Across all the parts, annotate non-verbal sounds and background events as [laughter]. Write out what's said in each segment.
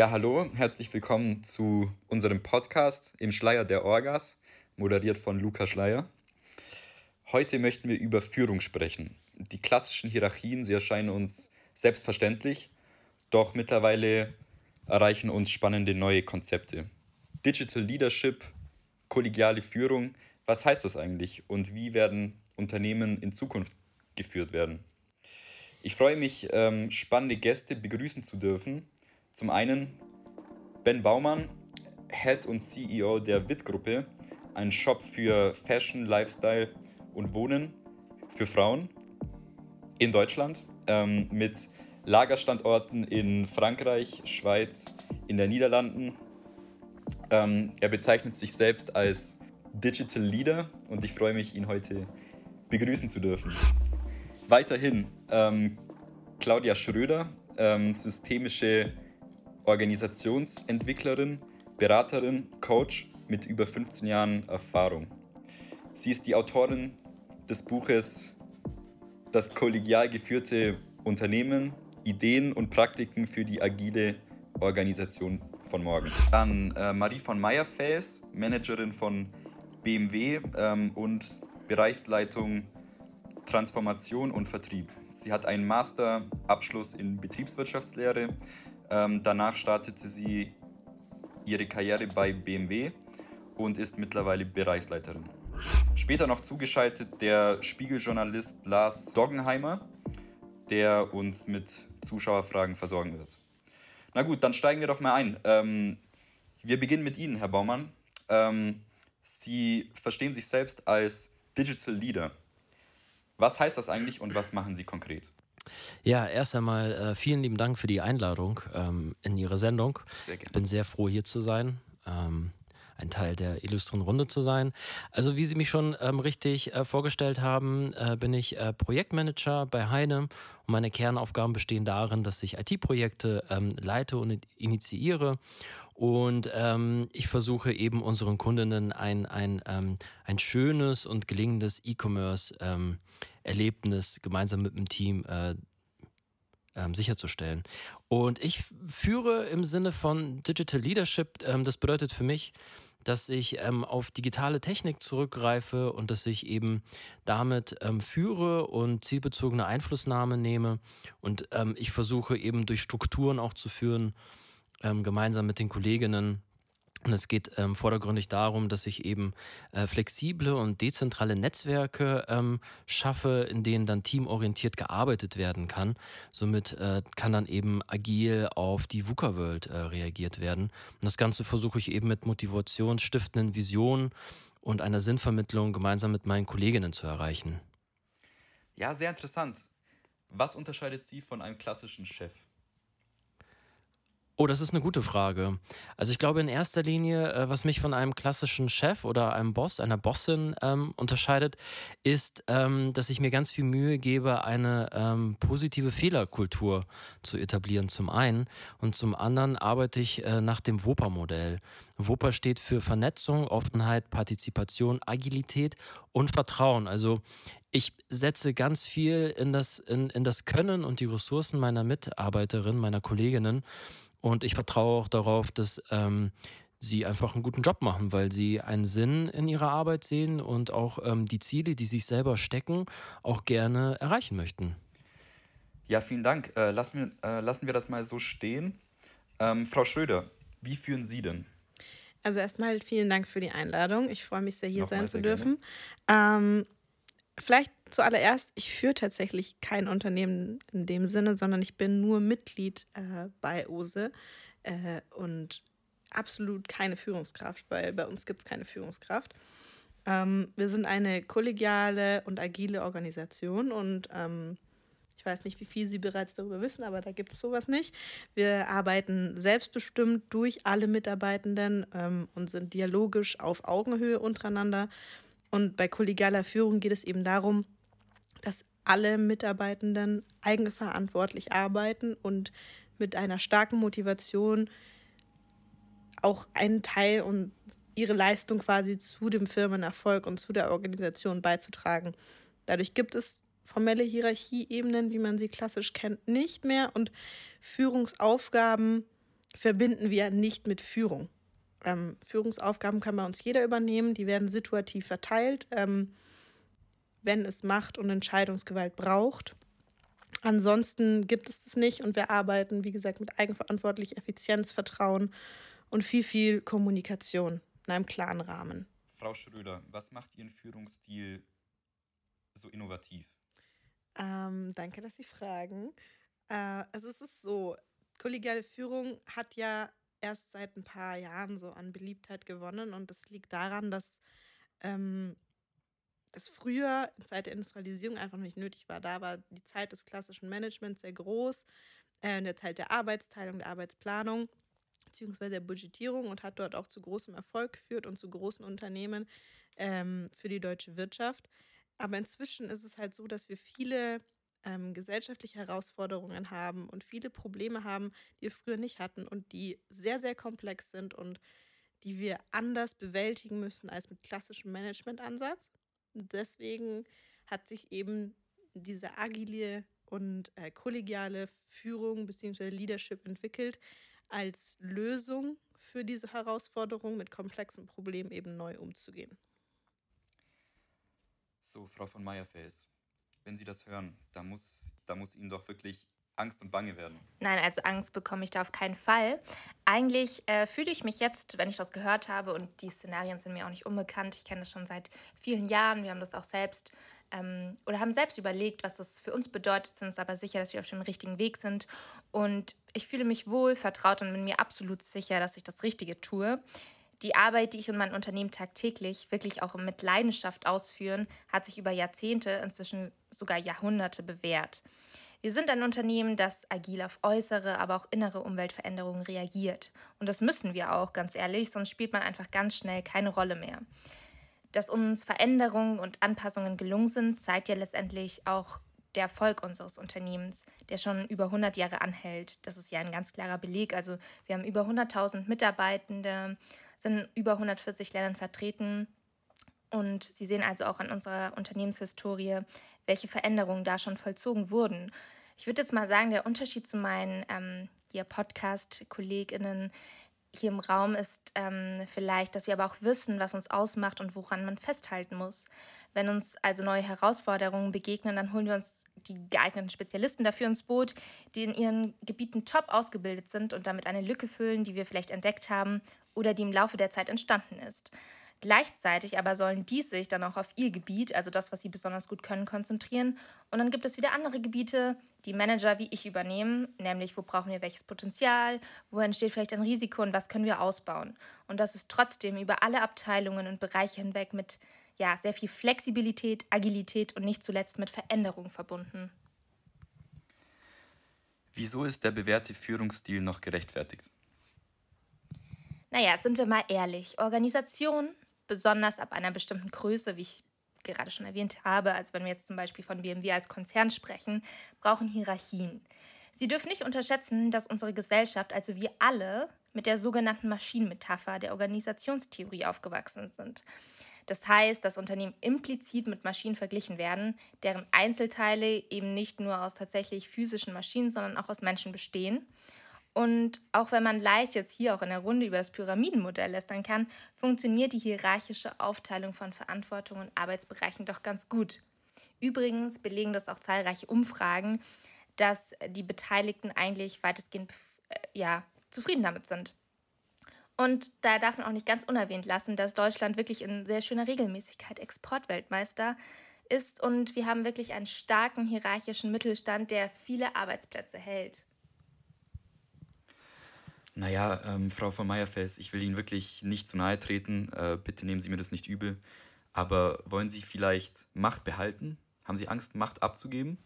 Ja, hallo, herzlich willkommen zu unserem Podcast im Schleier der Orgas, moderiert von Luca Schleier. Heute möchten wir über Führung sprechen. Die klassischen Hierarchien, sie erscheinen uns selbstverständlich, doch mittlerweile erreichen uns spannende neue Konzepte. Digital Leadership, kollegiale Führung, was heißt das eigentlich und wie werden Unternehmen in Zukunft geführt werden? Ich freue mich, ähm, spannende Gäste begrüßen zu dürfen, zum einen Ben Baumann, Head und CEO der WIT-Gruppe, ein Shop für Fashion, Lifestyle und Wohnen für Frauen in Deutschland ähm, mit Lagerstandorten in Frankreich, Schweiz, in den Niederlanden. Ähm, er bezeichnet sich selbst als Digital Leader und ich freue mich, ihn heute begrüßen zu dürfen. Weiterhin ähm, Claudia Schröder, ähm, systemische Organisationsentwicklerin, Beraterin, Coach mit über 15 Jahren Erfahrung. Sie ist die Autorin des Buches Das kollegial geführte Unternehmen, Ideen und Praktiken für die agile Organisation von morgen. Dann äh, Marie von Meyer-Fäs, Managerin von BMW ähm, und Bereichsleitung Transformation und Vertrieb. Sie hat einen Masterabschluss in Betriebswirtschaftslehre ähm, danach startete sie ihre Karriere bei BMW und ist mittlerweile Bereichsleiterin. Später noch zugeschaltet der Spiegeljournalist Lars Doggenheimer, der uns mit Zuschauerfragen versorgen wird. Na gut, dann steigen wir doch mal ein. Ähm, wir beginnen mit Ihnen, Herr Baumann. Ähm, Sie verstehen sich selbst als Digital Leader. Was heißt das eigentlich und was machen Sie konkret? Ja, erst einmal äh, vielen lieben Dank für die Einladung ähm, in Ihre Sendung. Sehr gerne. Ich bin sehr froh, hier zu sein. Ähm, ein Teil der illustren Runde zu sein. Also wie Sie mich schon ähm, richtig äh, vorgestellt haben, äh, bin ich äh, Projektmanager bei Heine und meine Kernaufgaben bestehen darin, dass ich IT-Projekte ähm, leite und initiiere und ähm, ich versuche eben unseren Kundinnen ein, ein, ähm, ein schönes und gelingendes E-Commerce ähm, Erlebnis gemeinsam mit dem Team äh, ähm, sicherzustellen. Und ich führe im Sinne von Digital Leadership, ähm, das bedeutet für mich, dass ich ähm, auf digitale Technik zurückgreife und dass ich eben damit ähm, führe und zielbezogene Einflussnahme nehme. Und ähm, ich versuche eben durch Strukturen auch zu führen, ähm, gemeinsam mit den Kolleginnen, und es geht ähm, vordergründig darum, dass ich eben äh, flexible und dezentrale Netzwerke ähm, schaffe, in denen dann teamorientiert gearbeitet werden kann. Somit äh, kann dann eben agil auf die VUCA-World äh, reagiert werden. Und das Ganze versuche ich eben mit motivationsstiftenden Visionen und einer Sinnvermittlung gemeinsam mit meinen Kolleginnen zu erreichen. Ja, sehr interessant. Was unterscheidet Sie von einem klassischen Chef? Oh, das ist eine gute Frage. Also ich glaube in erster Linie, äh, was mich von einem klassischen Chef oder einem Boss, einer Bossin ähm, unterscheidet, ist, ähm, dass ich mir ganz viel Mühe gebe, eine ähm, positive Fehlerkultur zu etablieren, zum einen. Und zum anderen arbeite ich äh, nach dem WOPA-Modell. WOPA steht für Vernetzung, Offenheit, Partizipation, Agilität und Vertrauen. Also ich setze ganz viel in das, in, in das Können und die Ressourcen meiner Mitarbeiterin, meiner Kolleginnen und ich vertraue auch darauf, dass ähm, sie einfach einen guten Job machen, weil sie einen Sinn in ihrer Arbeit sehen und auch ähm, die Ziele, die sich selber stecken, auch gerne erreichen möchten. Ja, vielen Dank. Äh, lassen, wir, äh, lassen wir das mal so stehen. Ähm, Frau Schröder, wie führen Sie denn? Also erstmal vielen Dank für die Einladung. Ich freue mich sehr, hier Nochmal sein zu dürfen. Ähm, vielleicht zuallererst, ich führe tatsächlich kein Unternehmen in dem Sinne, sondern ich bin nur Mitglied äh, bei OSE äh, und absolut keine Führungskraft, weil bei uns gibt es keine Führungskraft. Ähm, wir sind eine kollegiale und agile Organisation und ähm, ich weiß nicht, wie viel Sie bereits darüber wissen, aber da gibt es sowas nicht. Wir arbeiten selbstbestimmt durch alle Mitarbeitenden ähm, und sind dialogisch auf Augenhöhe untereinander. Und bei kollegialer Führung geht es eben darum, dass alle Mitarbeitenden eigenverantwortlich arbeiten und mit einer starken Motivation auch einen Teil und ihre Leistung quasi zu dem Firmenerfolg und zu der Organisation beizutragen. Dadurch gibt es formelle Hierarchieebenen, wie man sie klassisch kennt, nicht mehr und Führungsaufgaben verbinden wir nicht mit Führung. Ähm, Führungsaufgaben kann bei uns jeder übernehmen, die werden situativ verteilt, ähm, wenn es Macht und Entscheidungsgewalt braucht. Ansonsten gibt es das nicht und wir arbeiten, wie gesagt, mit eigenverantwortlich Effizienz, Vertrauen und viel, viel Kommunikation in einem klaren Rahmen. Frau Schröder, was macht Ihren Führungsstil so innovativ? Ähm, danke, dass Sie fragen. Äh, also es ist so, kollegiale Führung hat ja erst seit ein paar Jahren so an Beliebtheit gewonnen und das liegt daran, dass ähm, das früher in Zeit der Industrialisierung einfach nicht nötig war. Da war die Zeit des klassischen Managements sehr groß, äh, in der Zeit der Arbeitsteilung, der Arbeitsplanung beziehungsweise der Budgetierung und hat dort auch zu großem Erfolg geführt und zu großen Unternehmen ähm, für die deutsche Wirtschaft. Aber inzwischen ist es halt so, dass wir viele ähm, gesellschaftliche Herausforderungen haben und viele Probleme haben, die wir früher nicht hatten und die sehr, sehr komplex sind und die wir anders bewältigen müssen als mit klassischem Managementansatz. Deswegen hat sich eben diese agile und äh, kollegiale Führung bzw. Leadership entwickelt als Lösung für diese Herausforderung mit komplexen Problemen eben neu umzugehen. So, Frau von Meyerfels, wenn Sie das hören, da muss, da muss Ihnen doch wirklich Angst und Bange werden. Nein, also Angst bekomme ich da auf keinen Fall. Eigentlich äh, fühle ich mich jetzt, wenn ich das gehört habe, und die Szenarien sind mir auch nicht unbekannt, ich kenne das schon seit vielen Jahren, wir haben das auch selbst ähm, oder haben selbst überlegt, was das für uns bedeutet, sind uns aber sicher, dass wir auf dem richtigen Weg sind. Und ich fühle mich wohl, vertraut und bin mir absolut sicher, dass ich das Richtige tue. Die Arbeit, die ich und mein Unternehmen tagtäglich wirklich auch mit Leidenschaft ausführen, hat sich über Jahrzehnte, inzwischen sogar Jahrhunderte bewährt. Wir sind ein Unternehmen, das agil auf äußere, aber auch innere Umweltveränderungen reagiert. Und das müssen wir auch, ganz ehrlich, sonst spielt man einfach ganz schnell keine Rolle mehr. Dass uns Veränderungen und Anpassungen gelungen sind, zeigt ja letztendlich auch der Erfolg unseres Unternehmens, der schon über 100 Jahre anhält. Das ist ja ein ganz klarer Beleg. Also wir haben über 100.000 Mitarbeitende, sind in über 140 Ländern vertreten. Und Sie sehen also auch an unserer Unternehmenshistorie, welche Veränderungen da schon vollzogen wurden. Ich würde jetzt mal sagen, der Unterschied zu meinen ähm, Podcast-KollegInnen hier im Raum ist ähm, vielleicht, dass wir aber auch wissen, was uns ausmacht und woran man festhalten muss. Wenn uns also neue Herausforderungen begegnen, dann holen wir uns die geeigneten Spezialisten dafür ins Boot, die in ihren Gebieten top ausgebildet sind und damit eine Lücke füllen, die wir vielleicht entdeckt haben oder die im Laufe der Zeit entstanden ist. Gleichzeitig aber sollen die sich dann auch auf ihr Gebiet, also das, was sie besonders gut können, konzentrieren. Und dann gibt es wieder andere Gebiete, die Manager wie ich übernehmen, nämlich wo brauchen wir welches Potenzial, wo entsteht vielleicht ein Risiko und was können wir ausbauen. Und das ist trotzdem über alle Abteilungen und Bereiche hinweg mit ja, sehr viel Flexibilität, Agilität und nicht zuletzt mit Veränderung verbunden. Wieso ist der bewährte Führungsstil noch gerechtfertigt? Naja, sind wir mal ehrlich. Organisationen besonders ab einer bestimmten Größe, wie ich gerade schon erwähnt habe, also wenn wir jetzt zum Beispiel von BMW als Konzern sprechen, brauchen Hierarchien. Sie dürfen nicht unterschätzen, dass unsere Gesellschaft, also wir alle, mit der sogenannten Maschinenmetapher der Organisationstheorie aufgewachsen sind. Das heißt, dass Unternehmen implizit mit Maschinen verglichen werden, deren Einzelteile eben nicht nur aus tatsächlich physischen Maschinen, sondern auch aus Menschen bestehen und auch wenn man leicht jetzt hier auch in der Runde über das Pyramidenmodell lästern kann, funktioniert die hierarchische Aufteilung von Verantwortung und Arbeitsbereichen doch ganz gut. Übrigens belegen das auch zahlreiche Umfragen, dass die Beteiligten eigentlich weitestgehend äh, ja, zufrieden damit sind. Und da darf man auch nicht ganz unerwähnt lassen, dass Deutschland wirklich in sehr schöner Regelmäßigkeit Exportweltmeister ist und wir haben wirklich einen starken hierarchischen Mittelstand, der viele Arbeitsplätze hält. Naja, ähm, Frau von Meyerfels, ich will Ihnen wirklich nicht zu nahe treten. Äh, bitte nehmen Sie mir das nicht übel. Aber wollen Sie vielleicht Macht behalten? Haben Sie Angst, Macht abzugeben?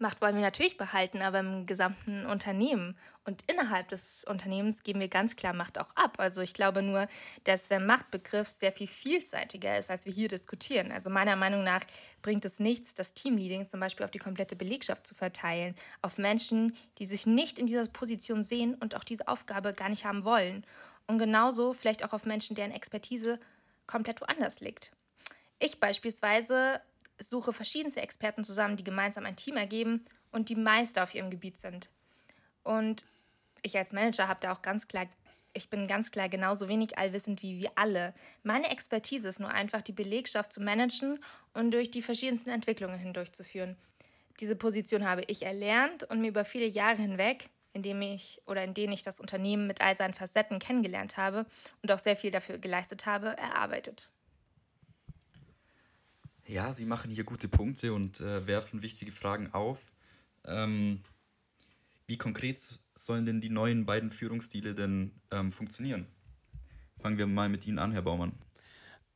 Macht wollen wir natürlich behalten, aber im gesamten Unternehmen und innerhalb des Unternehmens geben wir ganz klar Macht auch ab. Also ich glaube nur, dass der Machtbegriff sehr viel vielseitiger ist, als wir hier diskutieren. Also meiner Meinung nach bringt es nichts, das Teamleading zum Beispiel auf die komplette Belegschaft zu verteilen, auf Menschen, die sich nicht in dieser Position sehen und auch diese Aufgabe gar nicht haben wollen. Und genauso vielleicht auch auf Menschen, deren Expertise komplett woanders liegt. Ich beispielsweise suche verschiedenste Experten zusammen, die gemeinsam ein Team ergeben und die Meister auf ihrem Gebiet sind. Und ich als Manager habe da auch ganz klar, ich bin ganz klar genauso wenig allwissend wie wir alle. Meine Expertise ist nur einfach, die Belegschaft zu managen und durch die verschiedensten Entwicklungen hindurchzuführen. Diese Position habe ich erlernt und mir über viele Jahre hinweg, indem ich oder in denen ich das Unternehmen mit all seinen Facetten kennengelernt habe und auch sehr viel dafür geleistet habe, erarbeitet. Ja, Sie machen hier gute Punkte und äh, werfen wichtige Fragen auf. Ähm, wie konkret sollen denn die neuen beiden Führungsstile denn ähm, funktionieren? Fangen wir mal mit Ihnen an, Herr Baumann.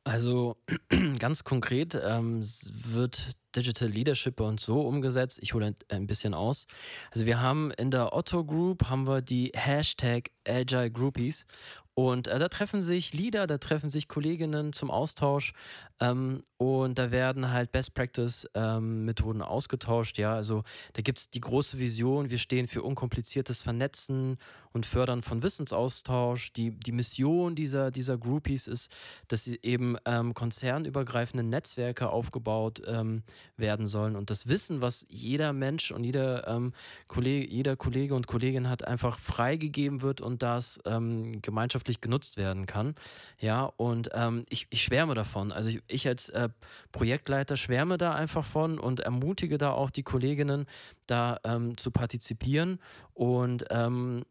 Also [clears throat] ganz konkret ähm, wird Digital Leadership bei uns so umgesetzt. Ich hole ein bisschen aus. Also wir haben in der Otto Group haben wir die Hashtag Agile Groupies und äh, da treffen sich Leader, da treffen sich Kolleginnen zum Austausch ähm, und da werden halt Best Practice ähm, ausgetauscht. Ja, also da gibt es die große Vision, wir stehen für unkompliziertes Vernetzen und Fördern von Wissensaustausch. Die, die Mission dieser, dieser Groupies ist, dass sie eben ähm, konzernübergreifende Netzwerke aufgebaut ähm, werden sollen und das Wissen, was jeder Mensch und jeder, ähm, Kollege, jeder Kollege und Kollegin hat, einfach freigegeben wird und das ähm, gemeinschaftlich genutzt werden kann. Ja, und ähm, ich, ich schwärme davon. Also ich, ich als äh, Projektleiter schwärme da einfach von und ermutige da auch die Kolleginnen, da ähm, zu partizipieren und ähm,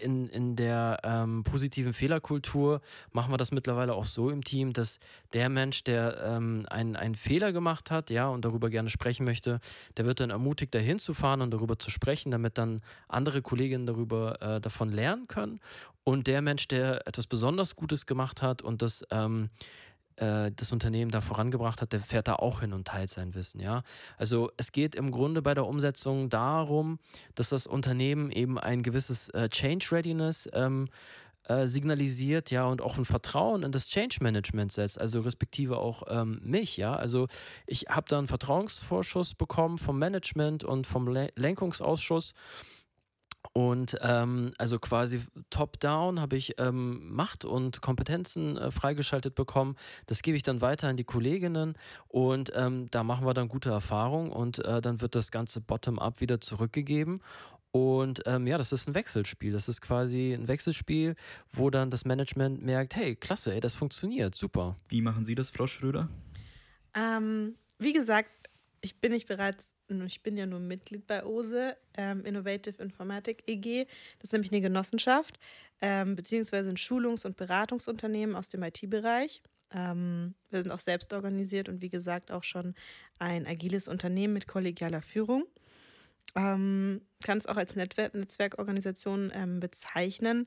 in, in der ähm, positiven Fehlerkultur machen wir das mittlerweile auch so im Team, dass der Mensch, der ähm, einen, einen Fehler gemacht hat, ja, und darüber gerne sprechen möchte, der wird dann ermutigt, da hinzufahren und darüber zu sprechen, damit dann andere Kolleginnen darüber äh, davon lernen können. Und der Mensch, der etwas besonders Gutes gemacht hat und das ähm, äh, das Unternehmen da vorangebracht hat, der fährt da auch hin und teilt sein Wissen, ja. Also es geht im Grunde bei der Umsetzung darum, dass das Unternehmen eben ein gewisses äh, Change Readiness ähm, äh, signalisiert, ja, und auch ein Vertrauen in das Change Management setzt, also respektive auch ähm, mich, ja. Also ich habe da einen Vertrauensvorschuss bekommen vom Management und vom Lenkungsausschuss und ähm, also quasi top-down habe ich ähm, Macht und Kompetenzen äh, freigeschaltet bekommen. Das gebe ich dann weiter an die Kolleginnen und ähm, da machen wir dann gute Erfahrungen und äh, dann wird das Ganze bottom-up wieder zurückgegeben. Und ähm, ja, das ist ein Wechselspiel. Das ist quasi ein Wechselspiel, wo dann das Management merkt, hey, klasse, ey, das funktioniert, super. Wie machen Sie das, Frau Schröder? Ähm, wie gesagt, ich bin nicht bereits ich bin ja nur Mitglied bei OSE, ähm, Innovative Informatic EG. Das ist nämlich eine Genossenschaft, ähm, beziehungsweise ein Schulungs- und Beratungsunternehmen aus dem IT-Bereich. Ähm, wir sind auch selbst organisiert und wie gesagt auch schon ein agiles Unternehmen mit kollegialer Führung. Ähm, kann es auch als Netzwerk Netzwerkorganisation ähm, bezeichnen.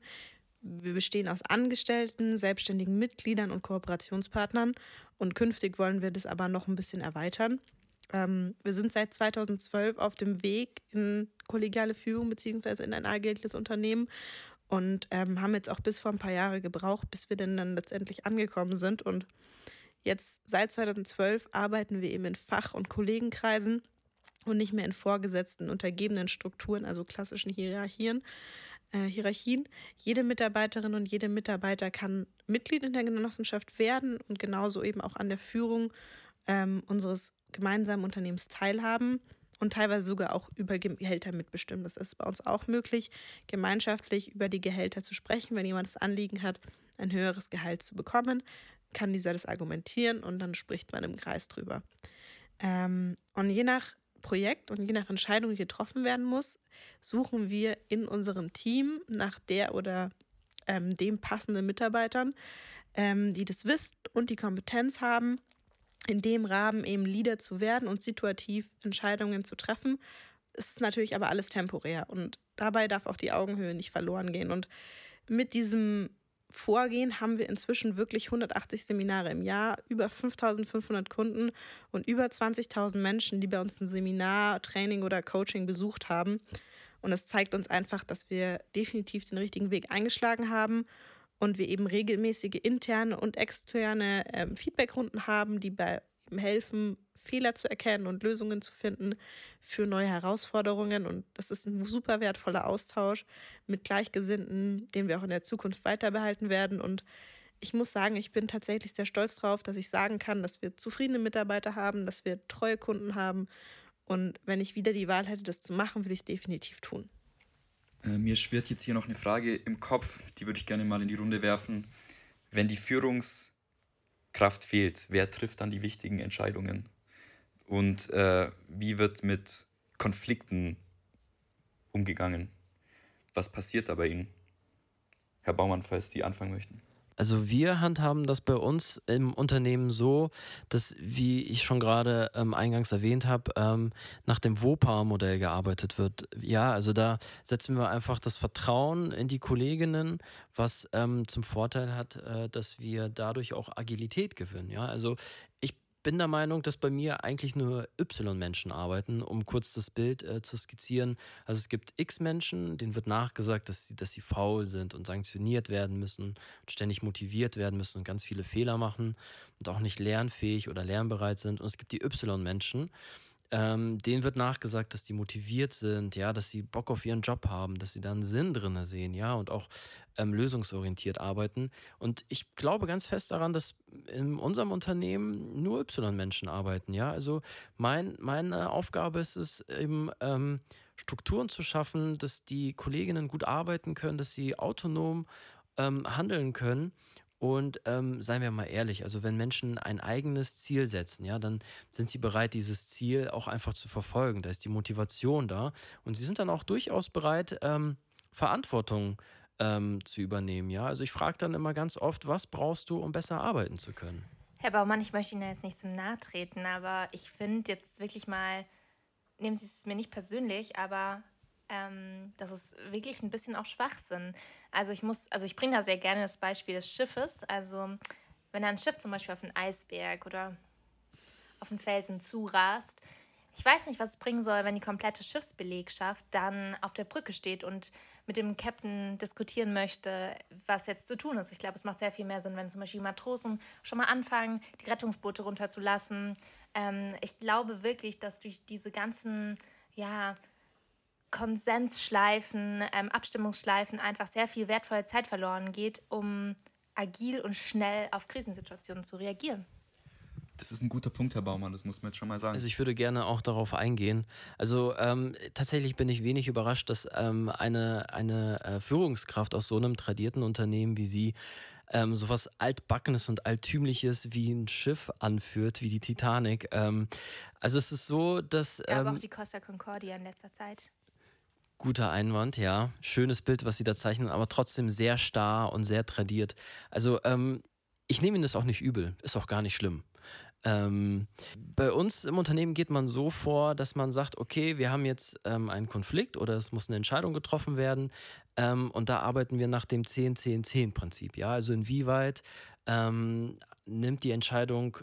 Wir bestehen aus Angestellten, selbstständigen Mitgliedern und Kooperationspartnern und künftig wollen wir das aber noch ein bisschen erweitern. Ähm, wir sind seit 2012 auf dem Weg in kollegiale Führung beziehungsweise in ein agiles Unternehmen und ähm, haben jetzt auch bis vor ein paar Jahre gebraucht, bis wir denn dann letztendlich angekommen sind. Und jetzt seit 2012 arbeiten wir eben in Fach- und Kollegenkreisen und nicht mehr in vorgesetzten, untergebenen Strukturen, also klassischen Hierarchien. Äh, Hierarchien. Jede Mitarbeiterin und jede Mitarbeiter kann Mitglied in der Genossenschaft werden und genauso eben auch an der Führung ähm, unseres gemeinsamen Unternehmens teilhaben und teilweise sogar auch über Gehälter mitbestimmen. Das ist bei uns auch möglich, gemeinschaftlich über die Gehälter zu sprechen. Wenn jemand das Anliegen hat, ein höheres Gehalt zu bekommen, kann dieser das argumentieren und dann spricht man im Kreis drüber. Ähm, und je nach Projekt und je nach Entscheidung, die getroffen werden muss, suchen wir in unserem Team nach der oder ähm, dem passenden Mitarbeitern, ähm, die das Wissen und die Kompetenz haben, in dem Rahmen eben Leader zu werden und situativ Entscheidungen zu treffen. Es ist natürlich aber alles temporär und dabei darf auch die Augenhöhe nicht verloren gehen. Und mit diesem Vorgehen haben wir inzwischen wirklich 180 Seminare im Jahr, über 5500 Kunden und über 20.000 Menschen, die bei uns ein Seminar, Training oder Coaching besucht haben. Und es zeigt uns einfach, dass wir definitiv den richtigen Weg eingeschlagen haben und wir eben regelmäßige interne und externe ähm, Feedbackrunden haben, die bei helfen, Fehler zu erkennen und Lösungen zu finden für neue Herausforderungen. Und das ist ein super wertvoller Austausch mit Gleichgesinnten, den wir auch in der Zukunft weiter behalten werden. Und ich muss sagen, ich bin tatsächlich sehr stolz darauf, dass ich sagen kann, dass wir zufriedene Mitarbeiter haben, dass wir treue Kunden haben. Und wenn ich wieder die Wahl hätte, das zu machen, würde ich es definitiv tun. Äh, mir schwirrt jetzt hier noch eine Frage im Kopf, die würde ich gerne mal in die Runde werfen. Wenn die Führungskraft fehlt, wer trifft dann die wichtigen Entscheidungen? Und äh, wie wird mit Konflikten umgegangen? Was passiert da bei Ihnen? Herr Baumann, falls Sie anfangen möchten. Also wir handhaben das bei uns im Unternehmen so, dass, wie ich schon gerade ähm, eingangs erwähnt habe, ähm, nach dem WOPA-Modell gearbeitet wird. Ja, also da setzen wir einfach das Vertrauen in die Kolleginnen, was ähm, zum Vorteil hat, äh, dass wir dadurch auch Agilität gewinnen. Ja, also bin der Meinung, dass bei mir eigentlich nur Y-Menschen arbeiten, um kurz das Bild äh, zu skizzieren. Also es gibt X-Menschen, denen wird nachgesagt, dass sie, dass sie faul sind und sanktioniert werden müssen ständig motiviert werden müssen und ganz viele Fehler machen und auch nicht lernfähig oder lernbereit sind. Und es gibt die Y-Menschen, ähm, denen wird nachgesagt, dass die motiviert sind, ja, dass sie Bock auf ihren Job haben, dass sie da einen Sinn drin sehen, ja, und auch ähm, lösungsorientiert arbeiten. Und ich glaube ganz fest daran, dass in unserem Unternehmen nur Y-Menschen arbeiten, ja. Also mein, meine Aufgabe ist es eben, ähm, Strukturen zu schaffen, dass die Kolleginnen gut arbeiten können, dass sie autonom ähm, handeln können und ähm, seien wir mal ehrlich, also wenn Menschen ein eigenes Ziel setzen, ja, dann sind sie bereit, dieses Ziel auch einfach zu verfolgen. Da ist die Motivation da. Und sie sind dann auch durchaus bereit, ähm, Verantwortung ähm, zu übernehmen. Ja, also ich frage dann immer ganz oft, was brauchst du, um besser arbeiten zu können? Herr Baumann, ich möchte Ihnen jetzt nicht zu nahe treten, aber ich finde jetzt wirklich mal, nehmen Sie es mir nicht persönlich, aber ähm, das ist wirklich ein bisschen auch Schwachsinn. Also ich muss, also ich bringe da sehr gerne das Beispiel des Schiffes. Also wenn ein Schiff zum Beispiel auf einen Eisberg oder auf einen Felsen zurast, ich weiß nicht, was es bringen soll, wenn die komplette Schiffsbelegschaft dann auf der Brücke steht und mit dem Captain diskutieren möchte, was jetzt zu tun ist. Ich glaube, es macht sehr viel mehr Sinn, wenn zum Beispiel Matrosen schon mal anfangen, die Rettungsboote runterzulassen. Ähm, ich glaube wirklich, dass durch diese ganzen, ja, Konsensschleifen, ähm, Abstimmungsschleifen einfach sehr viel wertvolle Zeit verloren geht, um agil und schnell auf Krisensituationen zu reagieren. Das ist ein guter Punkt, Herr Baumann, das muss man jetzt schon mal sagen. Also ich würde gerne auch darauf eingehen. Also ähm, tatsächlich bin ich wenig überrascht, dass ähm, eine, eine äh, Führungskraft aus so einem tradierten Unternehmen wie Sie ähm, sowas Altbackenes und Altümliches wie ein Schiff anführt, wie die Titanic. Ähm, also es ist so, dass... Ähm, Aber auch die Costa Concordia in letzter Zeit. Guter Einwand, ja. Schönes Bild, was sie da zeichnen, aber trotzdem sehr starr und sehr tradiert. Also, ähm, ich nehme Ihnen das auch nicht übel, ist auch gar nicht schlimm. Ähm, bei uns im Unternehmen geht man so vor, dass man sagt, okay, wir haben jetzt ähm, einen Konflikt oder es muss eine Entscheidung getroffen werden ähm, und da arbeiten wir nach dem 10-10-10-Prinzip. Ja, also inwieweit ähm, nimmt die Entscheidung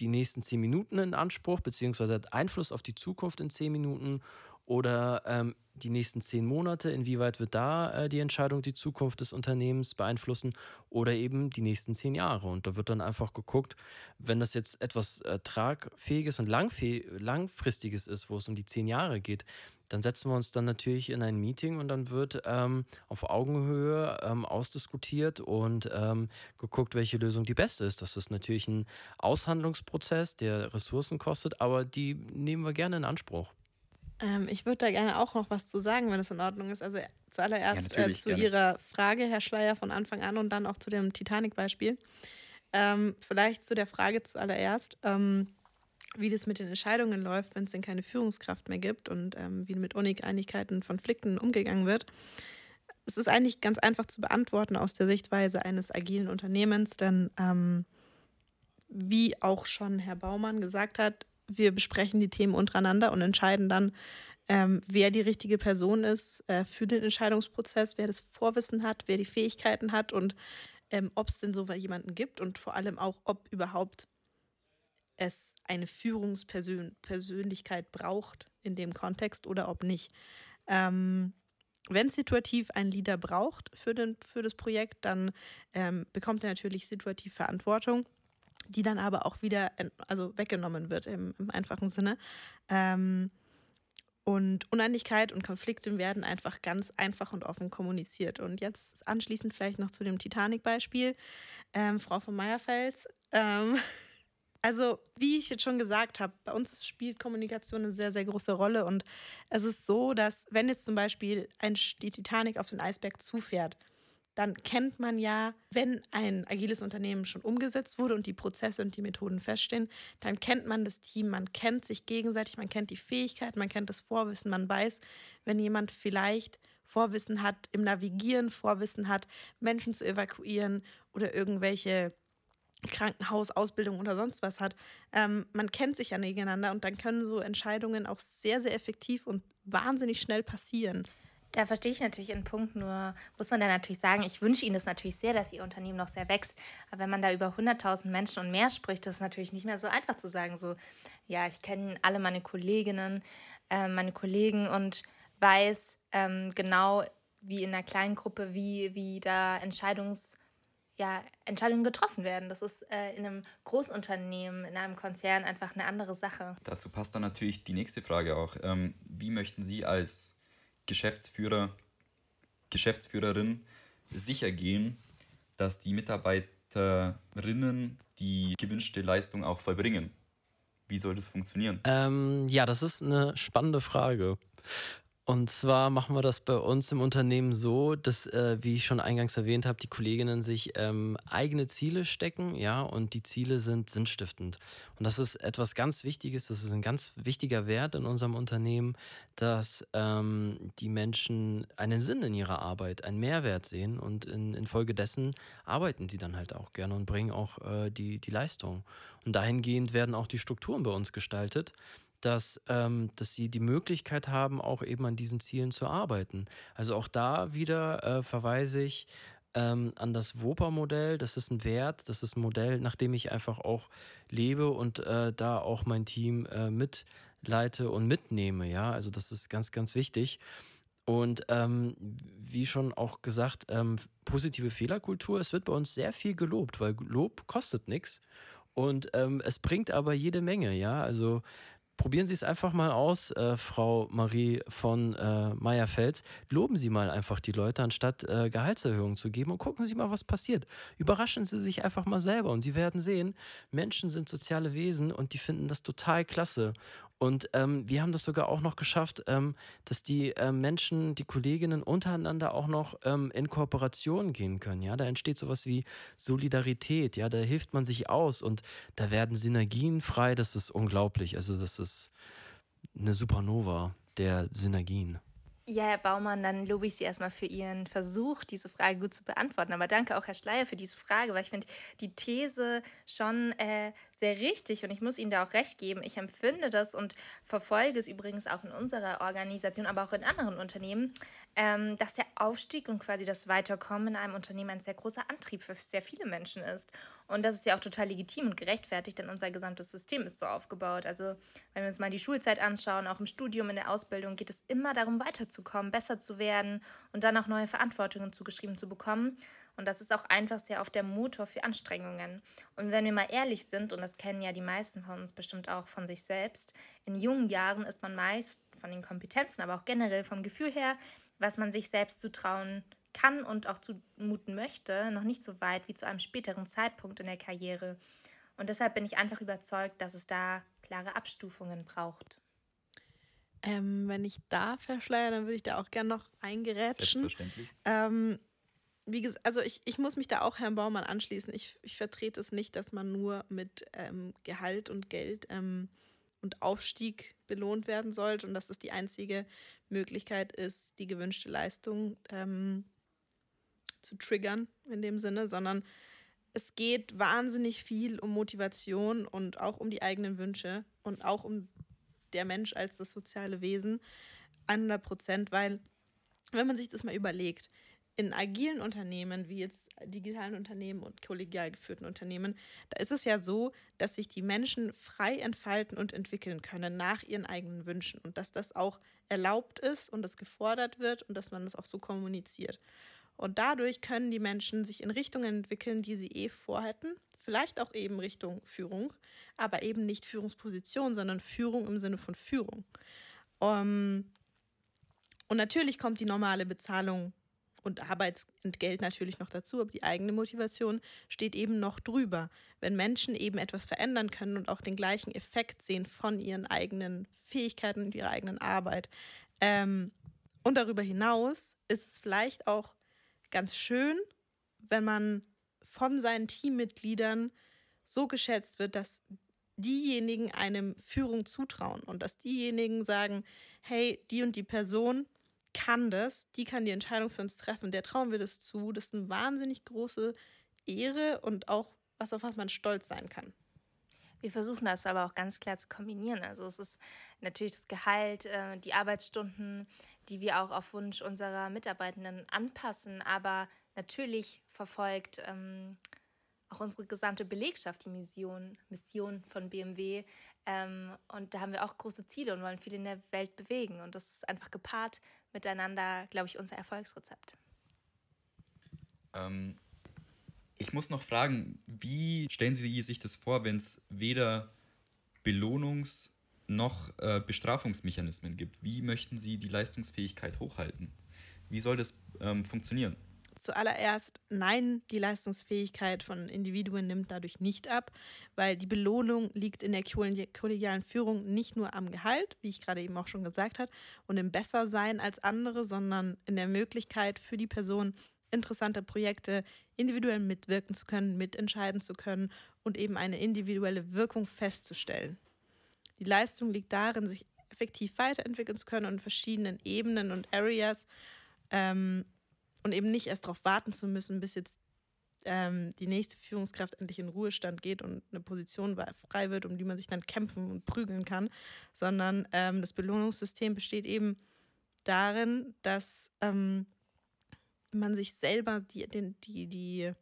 die nächsten 10 Minuten in Anspruch, beziehungsweise hat Einfluss auf die Zukunft in 10 Minuten oder ähm, die nächsten zehn Monate, inwieweit wird da äh, die Entscheidung die Zukunft des Unternehmens beeinflussen oder eben die nächsten zehn Jahre. Und da wird dann einfach geguckt, wenn das jetzt etwas äh, tragfähiges und langfristiges ist, wo es um die zehn Jahre geht, dann setzen wir uns dann natürlich in ein Meeting und dann wird ähm, auf Augenhöhe ähm, ausdiskutiert und ähm, geguckt, welche Lösung die beste ist. Das ist natürlich ein Aushandlungsprozess, der Ressourcen kostet, aber die nehmen wir gerne in Anspruch. Ähm, ich würde da gerne auch noch was zu sagen, wenn es in Ordnung ist. Also zuallererst ja, äh, zu gerne. Ihrer Frage, Herr Schleier, von Anfang an und dann auch zu dem Titanic-Beispiel. Ähm, vielleicht zu der Frage zuallererst, ähm, wie das mit den Entscheidungen läuft, wenn es denn keine Führungskraft mehr gibt und ähm, wie mit Uneinigkeiten, Konflikten umgegangen wird. Es ist eigentlich ganz einfach zu beantworten aus der Sichtweise eines agilen Unternehmens, denn ähm, wie auch schon Herr Baumann gesagt hat, wir besprechen die Themen untereinander und entscheiden dann, ähm, wer die richtige Person ist äh, für den Entscheidungsprozess, wer das Vorwissen hat, wer die Fähigkeiten hat und ähm, ob es denn so jemanden gibt und vor allem auch, ob überhaupt es eine Führungspersönlichkeit braucht in dem Kontext oder ob nicht. Ähm, wenn es situativ einen Leader braucht für, den, für das Projekt, dann ähm, bekommt er natürlich situativ Verantwortung die dann aber auch wieder also weggenommen wird im, im einfachen Sinne. Ähm, und Uneinigkeit und Konflikte werden einfach ganz einfach und offen kommuniziert. Und jetzt anschließend vielleicht noch zu dem Titanic-Beispiel. Ähm, Frau von Meyerfels, ähm, [laughs] Also, wie ich jetzt schon gesagt habe, bei uns spielt Kommunikation eine sehr, sehr große Rolle. Und es ist so, dass, wenn jetzt zum Beispiel ein, die Titanic auf den Eisberg zufährt, dann kennt man ja, wenn ein agiles Unternehmen schon umgesetzt wurde und die Prozesse und die Methoden feststehen, dann kennt man das Team, man kennt sich gegenseitig, man kennt die Fähigkeit, man kennt das Vorwissen, man weiß, wenn jemand vielleicht Vorwissen hat im Navigieren, Vorwissen hat, Menschen zu evakuieren oder irgendwelche Krankenhausausbildung oder sonst was hat. Ähm, man kennt sich ja nebeneinander und dann können so Entscheidungen auch sehr, sehr effektiv und wahnsinnig schnell passieren. Da verstehe ich natürlich einen Punkt, nur muss man da natürlich sagen, ich wünsche Ihnen das natürlich sehr, dass Ihr Unternehmen noch sehr wächst. Aber wenn man da über 100.000 Menschen und mehr spricht, das ist natürlich nicht mehr so einfach zu sagen, so, ja, ich kenne alle meine Kolleginnen, äh, meine Kollegen und weiß ähm, genau, wie in einer kleinen Gruppe, wie, wie da Entscheidungs- ja, Entscheidungen getroffen werden. Das ist äh, in einem Großunternehmen, in einem Konzern einfach eine andere Sache. Dazu passt dann natürlich die nächste Frage auch. Ähm, wie möchten Sie als Geschäftsführer, Geschäftsführerin sicher gehen, dass die Mitarbeiterinnen die gewünschte Leistung auch vollbringen? Wie soll das funktionieren? Ähm, ja, das ist eine spannende Frage. Und zwar machen wir das bei uns im Unternehmen so, dass, äh, wie ich schon eingangs erwähnt habe, die Kolleginnen sich ähm, eigene Ziele stecken, ja, und die Ziele sind sinnstiftend. Und das ist etwas ganz Wichtiges, das ist ein ganz wichtiger Wert in unserem Unternehmen, dass ähm, die Menschen einen Sinn in ihrer Arbeit, einen Mehrwert sehen und in, infolgedessen arbeiten sie dann halt auch gerne und bringen auch äh, die, die Leistung. Und dahingehend werden auch die Strukturen bei uns gestaltet, dass, ähm, dass sie die Möglichkeit haben, auch eben an diesen Zielen zu arbeiten. Also auch da wieder äh, verweise ich ähm, an das WOPA-Modell. Das ist ein Wert, das ist ein Modell, nach dem ich einfach auch lebe und äh, da auch mein Team äh, mitleite und mitnehme. Ja, also das ist ganz, ganz wichtig. Und ähm, wie schon auch gesagt, ähm, positive Fehlerkultur, es wird bei uns sehr viel gelobt, weil Lob kostet nichts. Und ähm, es bringt aber jede Menge, ja. Also probieren Sie es einfach mal aus, äh, Frau Marie von äh, Meyerfels. Loben Sie mal einfach die Leute, anstatt äh, Gehaltserhöhungen zu geben und gucken Sie mal, was passiert. Überraschen Sie sich einfach mal selber und Sie werden sehen, Menschen sind soziale Wesen und die finden das total klasse. Und ähm, wir haben das sogar auch noch geschafft, ähm, dass die äh, Menschen, die Kolleginnen untereinander auch noch ähm, in Kooperation gehen können. Ja, da entsteht sowas wie Solidarität. Ja, da hilft man sich aus und da werden Synergien frei. Das ist unglaublich. Also das ist eine Supernova der Synergien. Ja, Herr Baumann, dann lobe ich Sie erstmal für Ihren Versuch, diese Frage gut zu beantworten. Aber danke auch, Herr Schleier, für diese Frage, weil ich finde die These schon äh, sehr richtig und ich muss Ihnen da auch recht geben. Ich empfinde das und verfolge es übrigens auch in unserer Organisation, aber auch in anderen Unternehmen, ähm, dass der Aufstieg und quasi das Weiterkommen in einem Unternehmen ein sehr großer Antrieb für sehr viele Menschen ist. Und das ist ja auch total legitim und gerechtfertigt, denn unser gesamtes System ist so aufgebaut. Also, wenn wir uns mal die Schulzeit anschauen, auch im Studium, in der Ausbildung, geht es immer darum, weiterzukommen besser zu werden und dann auch neue Verantwortungen zugeschrieben zu bekommen. Und das ist auch einfach sehr oft der Motor für Anstrengungen. Und wenn wir mal ehrlich sind, und das kennen ja die meisten von uns bestimmt auch von sich selbst, in jungen Jahren ist man meist von den Kompetenzen, aber auch generell vom Gefühl her, was man sich selbst zutrauen kann und auch zumuten möchte, noch nicht so weit wie zu einem späteren Zeitpunkt in der Karriere. Und deshalb bin ich einfach überzeugt, dass es da klare Abstufungen braucht. Ähm, wenn ich da verschleier, dann würde ich da auch gerne noch eingerätschen. Selbstverständlich. Ähm, wie gesagt, also ich, ich muss mich da auch Herrn Baumann anschließen. Ich, ich vertrete es nicht, dass man nur mit ähm, Gehalt und Geld ähm, und Aufstieg belohnt werden sollte und dass es die einzige Möglichkeit ist, die gewünschte Leistung ähm, zu triggern in dem Sinne, sondern es geht wahnsinnig viel um Motivation und auch um die eigenen Wünsche und auch um der Mensch als das soziale Wesen 100 Prozent, weil wenn man sich das mal überlegt, in agilen Unternehmen, wie jetzt digitalen Unternehmen und kollegial geführten Unternehmen, da ist es ja so, dass sich die Menschen frei entfalten und entwickeln können nach ihren eigenen Wünschen und dass das auch erlaubt ist und das gefordert wird und dass man das auch so kommuniziert. Und dadurch können die Menschen sich in Richtungen entwickeln, die sie eh vorhätten Vielleicht auch eben Richtung Führung, aber eben nicht Führungsposition, sondern Führung im Sinne von Führung. Ähm, und natürlich kommt die normale Bezahlung und Arbeitsentgelt natürlich noch dazu, aber die eigene Motivation steht eben noch drüber. Wenn Menschen eben etwas verändern können und auch den gleichen Effekt sehen von ihren eigenen Fähigkeiten und ihrer eigenen Arbeit. Ähm, und darüber hinaus ist es vielleicht auch ganz schön, wenn man von seinen Teammitgliedern so geschätzt wird, dass diejenigen einem Führung zutrauen und dass diejenigen sagen, hey, die und die Person kann das, die kann die Entscheidung für uns treffen, der trauen wir das zu. Das ist eine wahnsinnig große Ehre und auch was, auf was man stolz sein kann. Wir versuchen das aber auch ganz klar zu kombinieren. Also es ist natürlich das Gehalt, äh, die Arbeitsstunden, die wir auch auf Wunsch unserer Mitarbeitenden anpassen, aber natürlich verfolgt ähm, auch unsere gesamte Belegschaft die Mission, Mission von BMW. Ähm, und da haben wir auch große Ziele und wollen viel in der Welt bewegen. Und das ist einfach gepaart miteinander, glaube ich, unser Erfolgsrezept. Ähm, ich muss noch fragen, wie stellen Sie sich das vor, wenn es weder Belohnungs- noch äh, Bestrafungsmechanismen gibt? Wie möchten Sie die Leistungsfähigkeit hochhalten? Wie soll das ähm, funktionieren? Zuallererst, nein, die Leistungsfähigkeit von Individuen nimmt dadurch nicht ab, weil die Belohnung liegt in der kollegialen Führung nicht nur am Gehalt, wie ich gerade eben auch schon gesagt habe, und im Bessersein als andere, sondern in der Möglichkeit für die Person, interessante Projekte individuell mitwirken zu können, mitentscheiden zu können und eben eine individuelle Wirkung festzustellen. Die Leistung liegt darin, sich effektiv weiterentwickeln zu können und verschiedenen Ebenen und Areas ähm, und eben nicht erst darauf warten zu müssen, bis jetzt ähm, die nächste Führungskraft endlich in Ruhestand geht und eine Position frei wird, um die man sich dann kämpfen und prügeln kann, sondern ähm, das Belohnungssystem besteht eben darin, dass ähm, man sich selber die, die, die, die,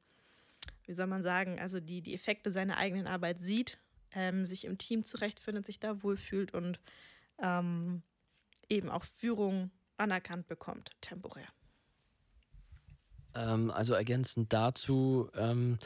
wie soll man sagen, also die, die Effekte seiner eigenen Arbeit sieht, ähm, sich im Team zurechtfindet, sich da wohlfühlt und ähm, eben auch Führung anerkannt bekommt, temporär. Ähm, also ergänzend dazu ähm,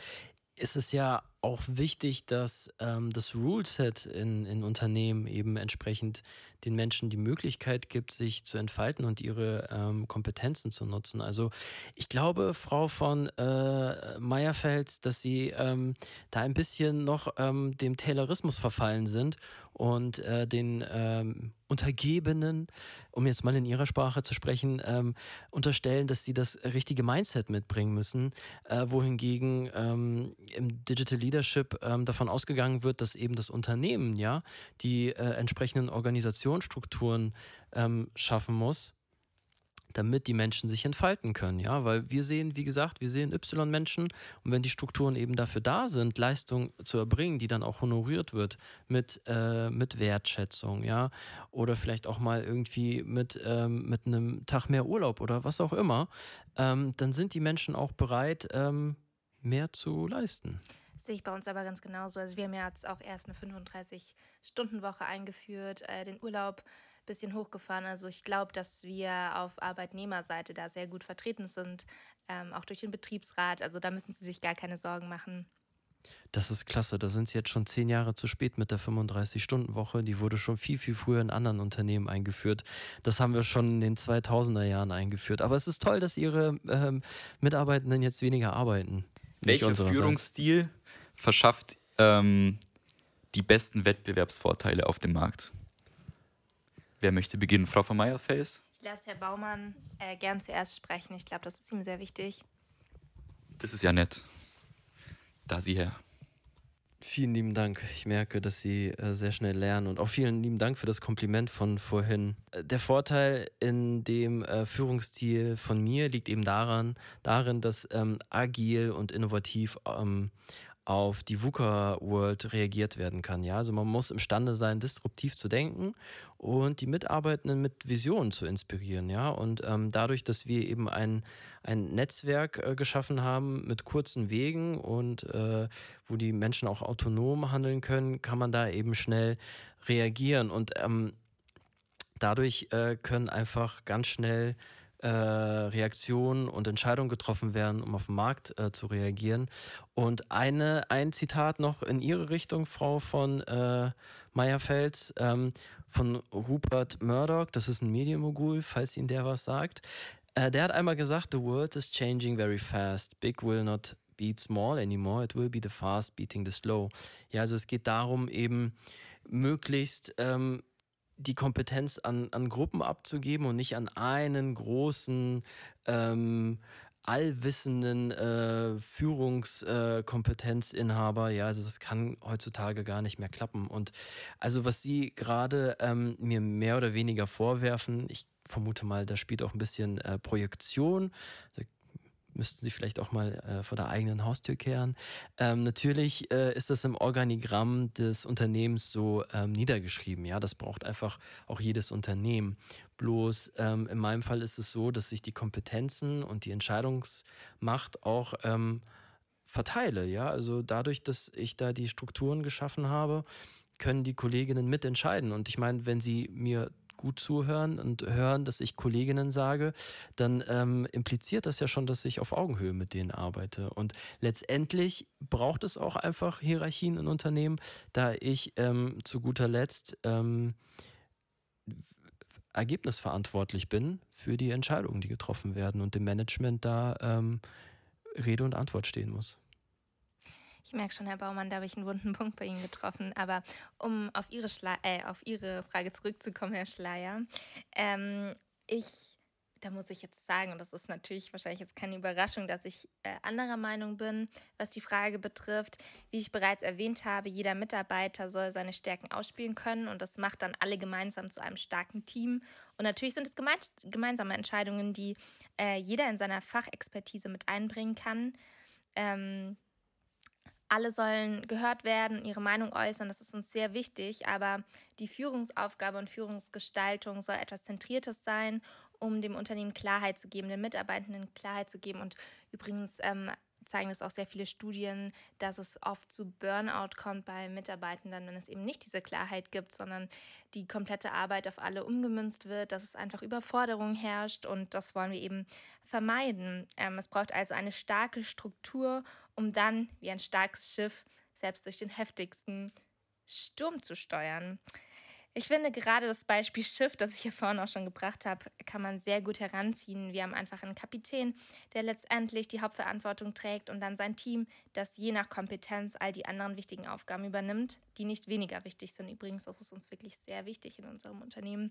ist es ja auch wichtig, dass ähm, das Ruleset in, in Unternehmen eben entsprechend den Menschen die Möglichkeit gibt, sich zu entfalten und ihre ähm, Kompetenzen zu nutzen. Also ich glaube, Frau von äh, Meyerfeld, dass Sie ähm, da ein bisschen noch ähm, dem Taylorismus verfallen sind und äh, den ähm, Untergebenen, um jetzt mal in ihrer Sprache zu sprechen, ähm, unterstellen, dass sie das richtige Mindset mitbringen müssen, äh, wohingegen ähm, im Digital Leadership ähm, davon ausgegangen wird, dass eben das Unternehmen ja die äh, entsprechenden Organisationsstrukturen ähm, schaffen muss damit die Menschen sich entfalten können, ja, weil wir sehen, wie gesagt, wir sehen Y-Menschen und wenn die Strukturen eben dafür da sind, Leistung zu erbringen, die dann auch honoriert wird mit, äh, mit Wertschätzung, ja, oder vielleicht auch mal irgendwie mit, ähm, mit einem Tag mehr Urlaub oder was auch immer, ähm, dann sind die Menschen auch bereit, ähm, mehr zu leisten. Sehe ich bei uns aber ganz genauso. Also wir haben ja jetzt auch erst eine 35-Stunden-Woche eingeführt, äh, den Urlaub ein bisschen hochgefahren. Also ich glaube, dass wir auf Arbeitnehmerseite da sehr gut vertreten sind, ähm, auch durch den Betriebsrat. Also da müssen Sie sich gar keine Sorgen machen. Das ist klasse. Da sind sie jetzt schon zehn Jahre zu spät mit der 35-Stunden-Woche. Die wurde schon viel, viel früher in anderen Unternehmen eingeführt. Das haben wir schon in den 2000er Jahren eingeführt. Aber es ist toll, dass Ihre ähm, Mitarbeitenden jetzt weniger arbeiten. Welcher Führungsstil verschafft ähm, die besten Wettbewerbsvorteile auf dem Markt? Wer möchte beginnen? Frau von Meyerfels? Ich lasse Herr Baumann äh, gern zuerst sprechen. Ich glaube, das ist ihm sehr wichtig. Das ist ja nett. Da Sie her. Vielen lieben Dank. Ich merke, dass Sie äh, sehr schnell lernen und auch vielen lieben Dank für das Kompliment von vorhin. Äh, der Vorteil in dem äh, Führungsstil von mir liegt eben daran, darin, dass ähm, agil und innovativ ähm, auf die VUCA-World reagiert werden kann. Ja? Also man muss imstande sein, disruptiv zu denken und die Mitarbeitenden mit Visionen zu inspirieren. Ja? Und ähm, dadurch, dass wir eben ein, ein Netzwerk äh, geschaffen haben mit kurzen Wegen und äh, wo die Menschen auch autonom handeln können, kann man da eben schnell reagieren. Und ähm, dadurch äh, können einfach ganz schnell äh, Reaktionen und Entscheidungen getroffen werden, um auf den Markt äh, zu reagieren. Und eine, ein Zitat noch in Ihre Richtung, Frau von äh, Meyerfels, ähm, von Rupert Murdoch, das ist ein Medienmogul, falls Ihnen der was sagt. Äh, der hat einmal gesagt, the world is changing very fast. Big will not beat small anymore. It will be the fast beating the slow. Ja, also es geht darum, eben möglichst ähm, die Kompetenz an, an Gruppen abzugeben und nicht an einen großen ähm, allwissenden äh, Führungskompetenzinhaber. Ja, also das kann heutzutage gar nicht mehr klappen. Und also was Sie gerade ähm, mir mehr oder weniger vorwerfen, ich vermute mal, da spielt auch ein bisschen äh, Projektion. Da müssten Sie vielleicht auch mal äh, vor der eigenen Haustür kehren. Ähm, natürlich äh, ist das im Organigramm des Unternehmens so ähm, niedergeschrieben. Ja, das braucht einfach auch jedes Unternehmen. Bloß ähm, in meinem Fall ist es so, dass ich die Kompetenzen und die Entscheidungsmacht auch ähm, verteile. Ja, also dadurch, dass ich da die Strukturen geschaffen habe, können die Kolleginnen mitentscheiden. Und ich meine, wenn sie mir gut zuhören und hören, dass ich Kolleginnen sage, dann ähm, impliziert das ja schon, dass ich auf Augenhöhe mit denen arbeite. Und letztendlich braucht es auch einfach Hierarchien in Unternehmen, da ich ähm, zu guter Letzt ähm, ergebnisverantwortlich bin für die Entscheidungen, die getroffen werden und dem Management da ähm, Rede und Antwort stehen muss. Ich merke schon, Herr Baumann, da habe ich einen wunden Punkt bei Ihnen getroffen. Aber um auf Ihre, Schle äh, auf Ihre Frage zurückzukommen, Herr Schleier, ähm, ich, da muss ich jetzt sagen, und das ist natürlich wahrscheinlich jetzt keine Überraschung, dass ich äh, anderer Meinung bin, was die Frage betrifft. Wie ich bereits erwähnt habe, jeder Mitarbeiter soll seine Stärken ausspielen können und das macht dann alle gemeinsam zu einem starken Team. Und natürlich sind es gemeinsame Entscheidungen, die äh, jeder in seiner Fachexpertise mit einbringen kann. Ähm, alle sollen gehört werden, ihre Meinung äußern, das ist uns sehr wichtig, aber die Führungsaufgabe und Führungsgestaltung soll etwas Zentriertes sein, um dem Unternehmen Klarheit zu geben, den Mitarbeitenden Klarheit zu geben. Und übrigens ähm, zeigen das auch sehr viele Studien, dass es oft zu Burnout kommt bei Mitarbeitenden, wenn es eben nicht diese Klarheit gibt, sondern die komplette Arbeit auf alle umgemünzt wird, dass es einfach Überforderung herrscht und das wollen wir eben vermeiden. Ähm, es braucht also eine starke Struktur, um dann wie ein starkes Schiff selbst durch den heftigsten Sturm zu steuern. Ich finde gerade das Beispiel Schiff, das ich hier vorhin auch schon gebracht habe, kann man sehr gut heranziehen. Wir haben einfach einen Kapitän, der letztendlich die Hauptverantwortung trägt und dann sein Team, das je nach Kompetenz all die anderen wichtigen Aufgaben übernimmt, die nicht weniger wichtig sind. Übrigens, das ist uns wirklich sehr wichtig in unserem Unternehmen.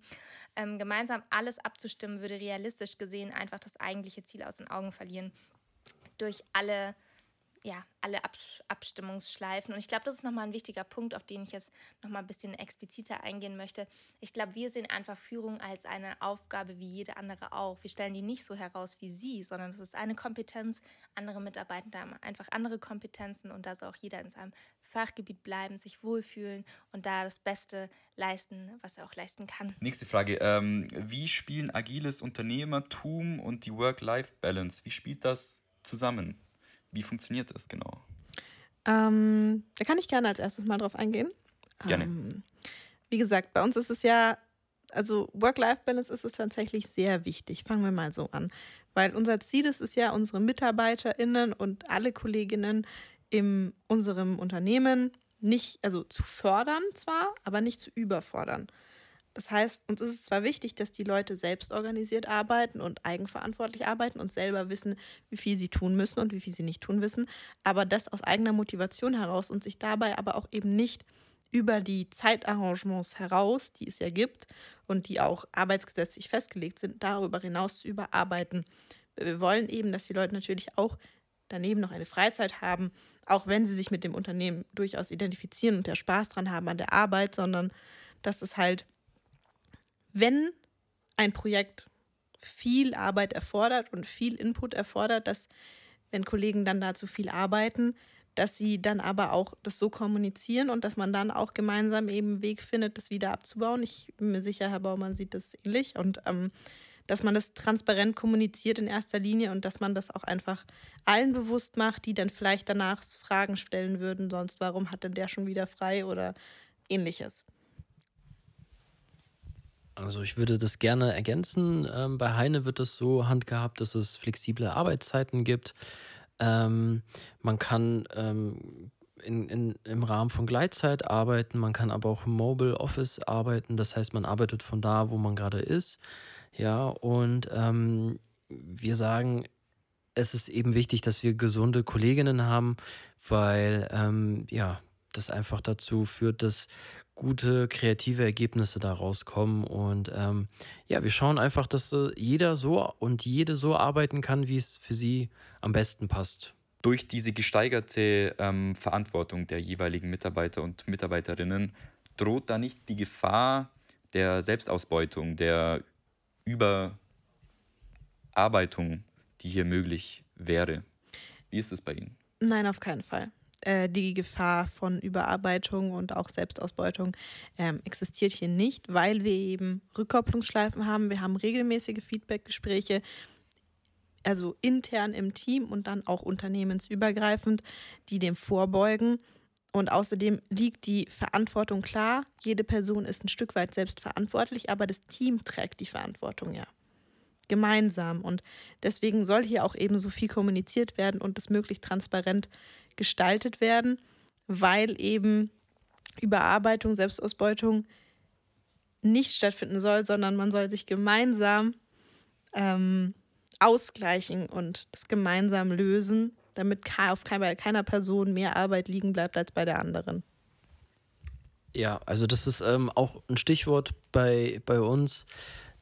Ähm, gemeinsam alles abzustimmen, würde realistisch gesehen einfach das eigentliche Ziel aus den Augen verlieren. Durch alle ja, alle Abstimmungsschleifen. Und ich glaube, das ist nochmal ein wichtiger Punkt, auf den ich jetzt nochmal ein bisschen expliziter eingehen möchte. Ich glaube, wir sehen einfach Führung als eine Aufgabe wie jede andere auch. Wir stellen die nicht so heraus wie Sie, sondern das ist eine Kompetenz. Andere Mitarbeiter haben einfach andere Kompetenzen und da soll auch jeder in seinem Fachgebiet bleiben, sich wohlfühlen und da das Beste leisten, was er auch leisten kann. Nächste Frage. Ähm, wie spielen agiles Unternehmertum und die Work-Life-Balance, wie spielt das zusammen? Wie funktioniert das genau? Ähm, da kann ich gerne als erstes mal drauf eingehen. Gerne. Ähm, wie gesagt, bei uns ist es ja, also Work-Life-Balance ist es tatsächlich sehr wichtig. Fangen wir mal so an. Weil unser Ziel ist es ja, unsere MitarbeiterInnen und alle Kolleginnen in unserem Unternehmen nicht, also zu fördern zwar, aber nicht zu überfordern. Das heißt, uns ist es zwar wichtig, dass die Leute selbst organisiert arbeiten und eigenverantwortlich arbeiten und selber wissen, wie viel sie tun müssen und wie viel sie nicht tun müssen, aber das aus eigener Motivation heraus und sich dabei aber auch eben nicht über die Zeitarrangements heraus, die es ja gibt und die auch arbeitsgesetzlich festgelegt sind, darüber hinaus zu überarbeiten. Wir wollen eben, dass die Leute natürlich auch daneben noch eine Freizeit haben, auch wenn sie sich mit dem Unternehmen durchaus identifizieren und der Spaß dran haben an der Arbeit, sondern dass es halt wenn ein Projekt viel Arbeit erfordert und viel Input erfordert, dass wenn Kollegen dann dazu viel arbeiten, dass sie dann aber auch das so kommunizieren und dass man dann auch gemeinsam eben einen Weg findet, das wieder abzubauen. Ich bin mir sicher, Herr Baumann sieht das ähnlich und ähm, dass man das transparent kommuniziert in erster Linie und dass man das auch einfach allen bewusst macht, die dann vielleicht danach Fragen stellen würden, sonst warum hat denn der schon wieder frei oder ähnliches. Also ich würde das gerne ergänzen. Ähm, bei Heine wird es so handgehabt, dass es flexible Arbeitszeiten gibt. Ähm, man kann ähm, in, in, im Rahmen von Gleitzeit arbeiten, man kann aber auch im Mobile Office arbeiten. Das heißt, man arbeitet von da, wo man gerade ist. Ja, und ähm, wir sagen, es ist eben wichtig, dass wir gesunde Kolleginnen haben, weil ähm, ja, das einfach dazu führt, dass gute kreative Ergebnisse daraus kommen. Und ähm, ja, wir schauen einfach, dass äh, jeder so und jede so arbeiten kann, wie es für sie am besten passt. Durch diese gesteigerte ähm, Verantwortung der jeweiligen Mitarbeiter und Mitarbeiterinnen droht da nicht die Gefahr der Selbstausbeutung, der Überarbeitung, die hier möglich wäre. Wie ist es bei Ihnen? Nein, auf keinen Fall. Äh, die Gefahr von Überarbeitung und auch Selbstausbeutung ähm, existiert hier nicht, weil wir eben Rückkopplungsschleifen haben. Wir haben regelmäßige Feedbackgespräche, also intern im Team und dann auch unternehmensübergreifend, die dem vorbeugen. Und außerdem liegt die Verantwortung klar. Jede Person ist ein Stück weit selbst verantwortlich, aber das Team trägt die Verantwortung ja gemeinsam. Und deswegen soll hier auch eben so viel kommuniziert werden und es möglichst transparent gestaltet werden, weil eben Überarbeitung, Selbstausbeutung nicht stattfinden soll, sondern man soll sich gemeinsam ähm, ausgleichen und das gemeinsam lösen, damit auf keiner Person mehr Arbeit liegen bleibt als bei der anderen. Ja, also das ist ähm, auch ein Stichwort bei, bei uns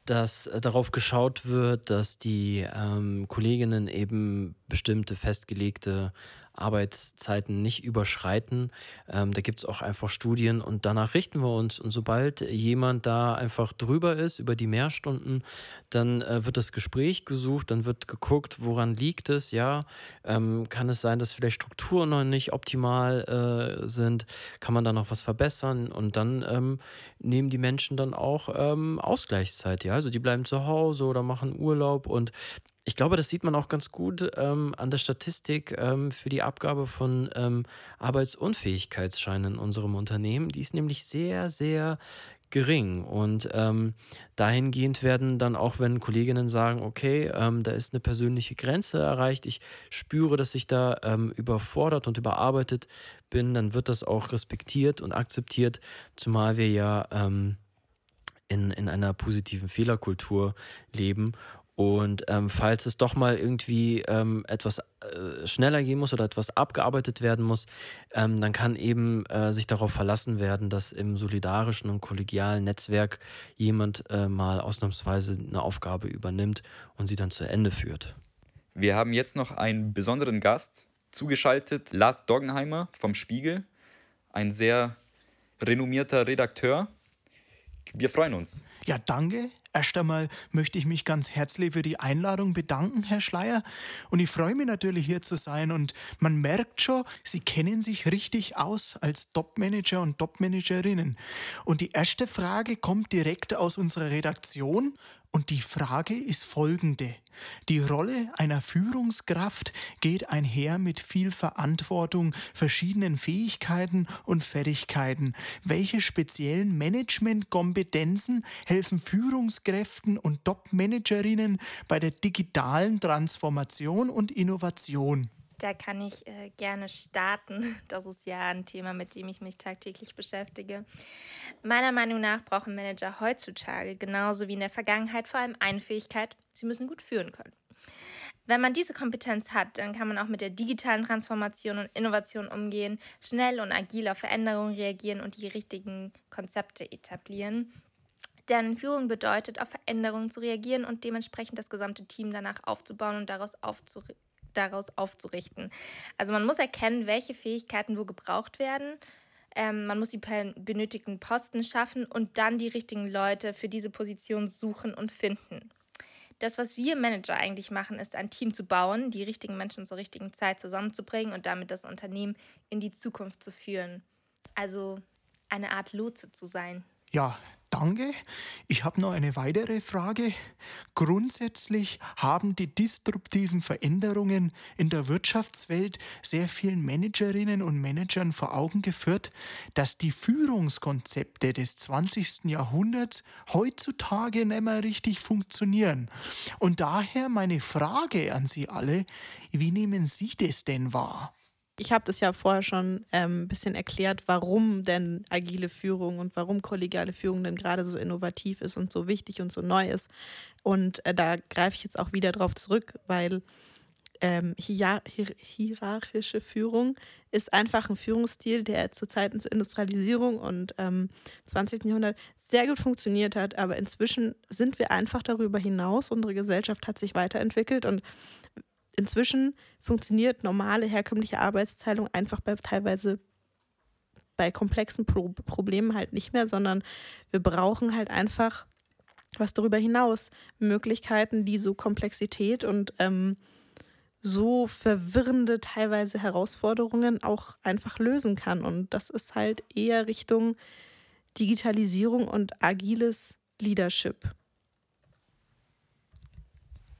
dass äh, darauf geschaut wird, dass die ähm, Kolleginnen eben bestimmte festgelegte Arbeitszeiten nicht überschreiten. Ähm, da gibt es auch einfach Studien und danach richten wir uns. Und sobald jemand da einfach drüber ist, über die Mehrstunden, dann äh, wird das Gespräch gesucht, dann wird geguckt, woran liegt es, ja. Ähm, kann es sein, dass vielleicht Strukturen noch nicht optimal äh, sind? Kann man da noch was verbessern? Und dann ähm, nehmen die Menschen dann auch ähm, Ausgleichszeit, ja. Also die bleiben zu Hause oder machen Urlaub und ich glaube, das sieht man auch ganz gut ähm, an der Statistik ähm, für die Abgabe von ähm, Arbeitsunfähigkeitsscheinen in unserem Unternehmen. Die ist nämlich sehr, sehr gering. Und ähm, dahingehend werden dann auch, wenn Kolleginnen sagen, okay, ähm, da ist eine persönliche Grenze erreicht, ich spüre, dass ich da ähm, überfordert und überarbeitet bin, dann wird das auch respektiert und akzeptiert, zumal wir ja in, in einer positiven Fehlerkultur leben und ähm, falls es doch mal irgendwie ähm, etwas äh, schneller gehen muss oder etwas abgearbeitet werden muss, ähm, dann kann eben äh, sich darauf verlassen werden, dass im solidarischen und kollegialen Netzwerk jemand äh, mal ausnahmsweise eine Aufgabe übernimmt und sie dann zu Ende führt. Wir haben jetzt noch einen besonderen Gast zugeschaltet, Lars Doggenheimer vom Spiegel, ein sehr renommierter Redakteur. Wir freuen uns. Ja, danke. Erst einmal möchte ich mich ganz herzlich für die Einladung bedanken, Herr Schleier. Und ich freue mich natürlich hier zu sein. Und man merkt schon, Sie kennen sich richtig aus als Topmanager und Topmanagerinnen. Und die erste Frage kommt direkt aus unserer Redaktion. Und die Frage ist folgende. Die Rolle einer Führungskraft geht einher mit viel Verantwortung, verschiedenen Fähigkeiten und Fertigkeiten. Welche speziellen Managementkompetenzen helfen Führungskräften und Top-Managerinnen bei der digitalen Transformation und Innovation? Da kann ich äh, gerne starten. [laughs] Das ist ja ein Thema, mit dem ich mich tagtäglich beschäftige. Meiner Meinung nach brauchen Manager heutzutage genauso wie in der Vergangenheit vor allem eine Fähigkeit, sie müssen gut führen können. Wenn man diese Kompetenz hat, dann kann man auch mit der digitalen Transformation und Innovation umgehen, schnell und agil auf Veränderungen reagieren und die richtigen Konzepte etablieren. Denn Führung bedeutet, auf Veränderungen zu reagieren und dementsprechend das gesamte Team danach aufzubauen und daraus aufzurichten daraus aufzurichten. Also man muss erkennen, welche Fähigkeiten wo gebraucht werden. Ähm, man muss die benötigten Posten schaffen und dann die richtigen Leute für diese Position suchen und finden. Das, was wir Manager eigentlich machen, ist ein Team zu bauen, die richtigen Menschen zur richtigen Zeit zusammenzubringen und damit das Unternehmen in die Zukunft zu führen. Also eine Art Lotse zu sein. Ja, Danke. Ich habe noch eine weitere Frage. Grundsätzlich haben die disruptiven Veränderungen in der Wirtschaftswelt sehr vielen Managerinnen und Managern vor Augen geführt, dass die Führungskonzepte des 20. Jahrhunderts heutzutage nicht mehr richtig funktionieren. Und daher meine Frage an Sie alle, wie nehmen Sie das denn wahr? Ich habe das ja vorher schon ähm, ein bisschen erklärt, warum denn agile Führung und warum kollegiale Führung denn gerade so innovativ ist und so wichtig und so neu ist. Und äh, da greife ich jetzt auch wieder drauf zurück, weil ähm, hier hierarchische Führung ist einfach ein Führungsstil, der zu Zeiten zur Industrialisierung und ähm, 20. Jahrhundert sehr gut funktioniert hat. Aber inzwischen sind wir einfach darüber hinaus. Unsere Gesellschaft hat sich weiterentwickelt und inzwischen funktioniert normale herkömmliche Arbeitsteilung einfach bei teilweise bei komplexen Pro Problemen halt nicht mehr, sondern wir brauchen halt einfach was darüber hinaus Möglichkeiten, die so Komplexität und ähm, so verwirrende teilweise Herausforderungen auch einfach lösen kann. Und das ist halt eher Richtung Digitalisierung und agiles Leadership.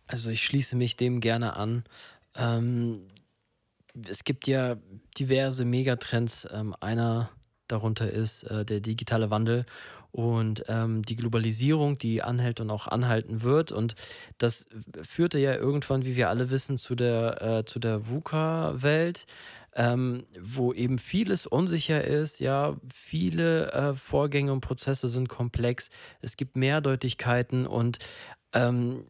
Also ich schließe mich dem gerne an. Ähm, es gibt ja diverse Megatrends. Ähm, einer darunter ist äh, der digitale Wandel und ähm, die Globalisierung, die anhält und auch anhalten wird. Und das führte ja irgendwann, wie wir alle wissen, zu der, äh, zu der VUCA-Welt. Ähm, wo eben vieles unsicher ist, ja, viele äh, Vorgänge und Prozesse sind komplex, es gibt Mehrdeutigkeiten und ähm,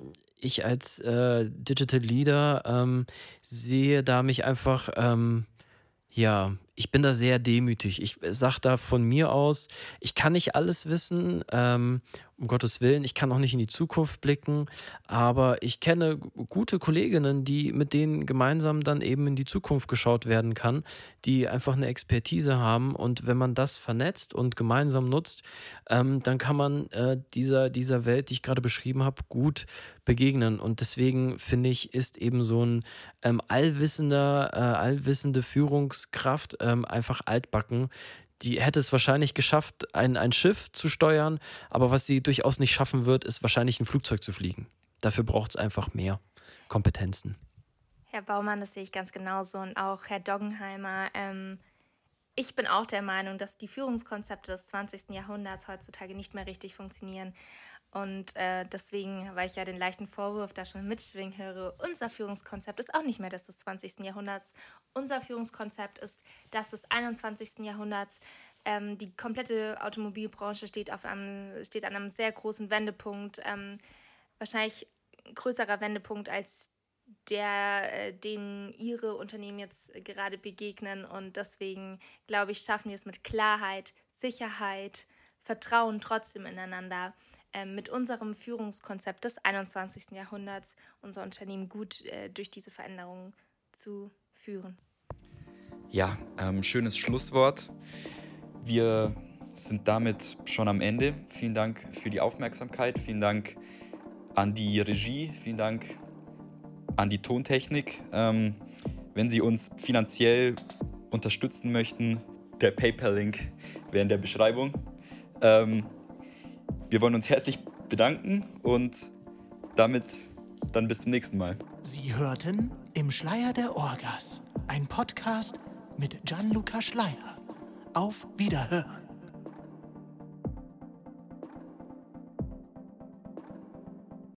ich als äh, Digital Leader ähm, sehe da mich einfach, ähm, ja, ich bin da sehr demütig. Ich sage da von mir aus, ich kann nicht alles wissen, ähm, um Gottes Willen. Ich kann auch nicht in die Zukunft blicken, aber ich kenne gute Kolleginnen, die mit denen gemeinsam dann eben in die Zukunft geschaut werden kann, die einfach eine Expertise haben. Und wenn man das vernetzt und gemeinsam nutzt, ähm, dann kann man äh, dieser, dieser Welt, die ich gerade beschrieben habe, gut begegnen. Und deswegen finde ich, ist eben so ein ähm, allwissender, äh, allwissende Führungskraft ähm, einfach altbacken. Die hätte es wahrscheinlich geschafft, ein, ein Schiff zu steuern, aber was sie durchaus nicht schaffen wird, ist wahrscheinlich ein Flugzeug zu fliegen. Dafür braucht es einfach mehr Kompetenzen. Herr Baumann, das sehe ich ganz genauso und auch Herr Doggenheimer. Ähm, ich bin auch der Meinung, dass die Führungskonzepte des 20. Jahrhunderts heutzutage nicht mehr richtig funktionieren. Und äh, deswegen, weil ich ja den leichten Vorwurf da schon mitschwingen höre, unser Führungskonzept ist auch nicht mehr das des 20. Jahrhunderts. Unser Führungskonzept ist das des 21. Jahrhunderts. Ähm, die komplette Automobilbranche steht, auf einem, steht an einem sehr großen Wendepunkt. Ähm, wahrscheinlich größerer Wendepunkt als der, äh, den Ihre Unternehmen jetzt gerade begegnen. Und deswegen, glaube ich, schaffen wir es mit Klarheit, Sicherheit, Vertrauen trotzdem ineinander mit unserem Führungskonzept des 21. Jahrhunderts unser Unternehmen gut äh, durch diese Veränderungen zu führen. Ja, ähm, schönes Schlusswort. Wir sind damit schon am Ende. Vielen Dank für die Aufmerksamkeit. Vielen Dank an die Regie. Vielen Dank an die Tontechnik. Ähm, wenn Sie uns finanziell unterstützen möchten, der PayPal-Link wäre in der Beschreibung. Ähm, wir wollen uns herzlich bedanken und damit dann bis zum nächsten Mal. Sie hörten Im Schleier der Orgas, ein Podcast mit Gianluca Schleier. Auf Wiederhören.